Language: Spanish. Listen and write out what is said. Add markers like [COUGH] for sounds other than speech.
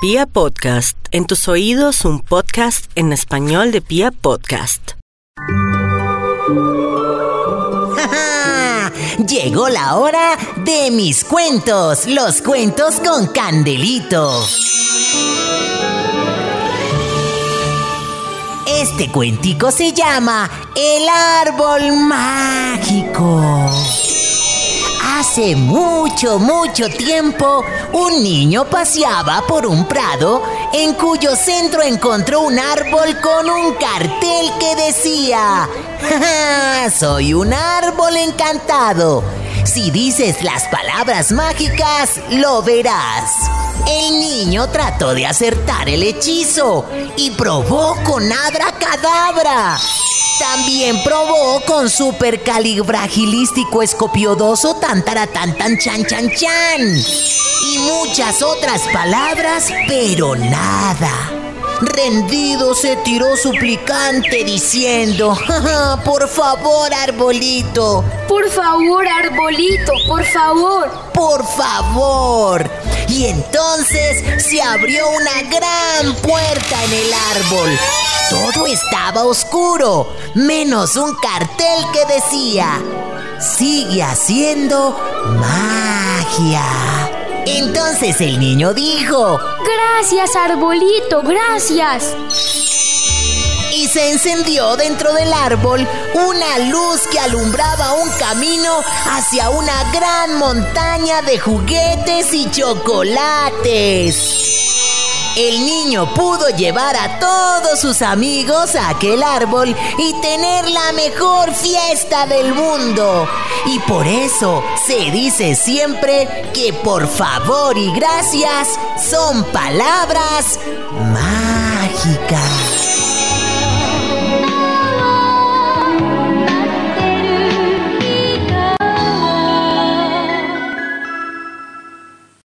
Pia Podcast, en tus oídos un podcast en español de Pia Podcast. [LAUGHS] Llegó la hora de mis cuentos, los cuentos con Candelito. Este cuentico se llama El árbol mágico. Hace mucho, mucho tiempo, un niño paseaba por un prado en cuyo centro encontró un árbol con un cartel que decía, soy un árbol encantado. Si dices las palabras mágicas, lo verás. El niño trató de acertar el hechizo y probó con cadabra. También probó con supercalibragilístico escopiodoso tan tan tan chan chan chan. Muchas otras palabras, pero nada. Rendido se tiró suplicante diciendo, por favor, arbolito. Por favor, arbolito, por favor. Por favor. Y entonces se abrió una gran puerta en el árbol. Todo estaba oscuro, menos un cartel que decía, sigue haciendo magia. Entonces el niño dijo, Gracias, arbolito, gracias. Y se encendió dentro del árbol una luz que alumbraba un camino hacia una gran montaña de juguetes y chocolates el niño pudo llevar a todos sus amigos a aquel árbol y tener la mejor fiesta del mundo. Y por eso se dice siempre que por favor y gracias son palabras mágicas.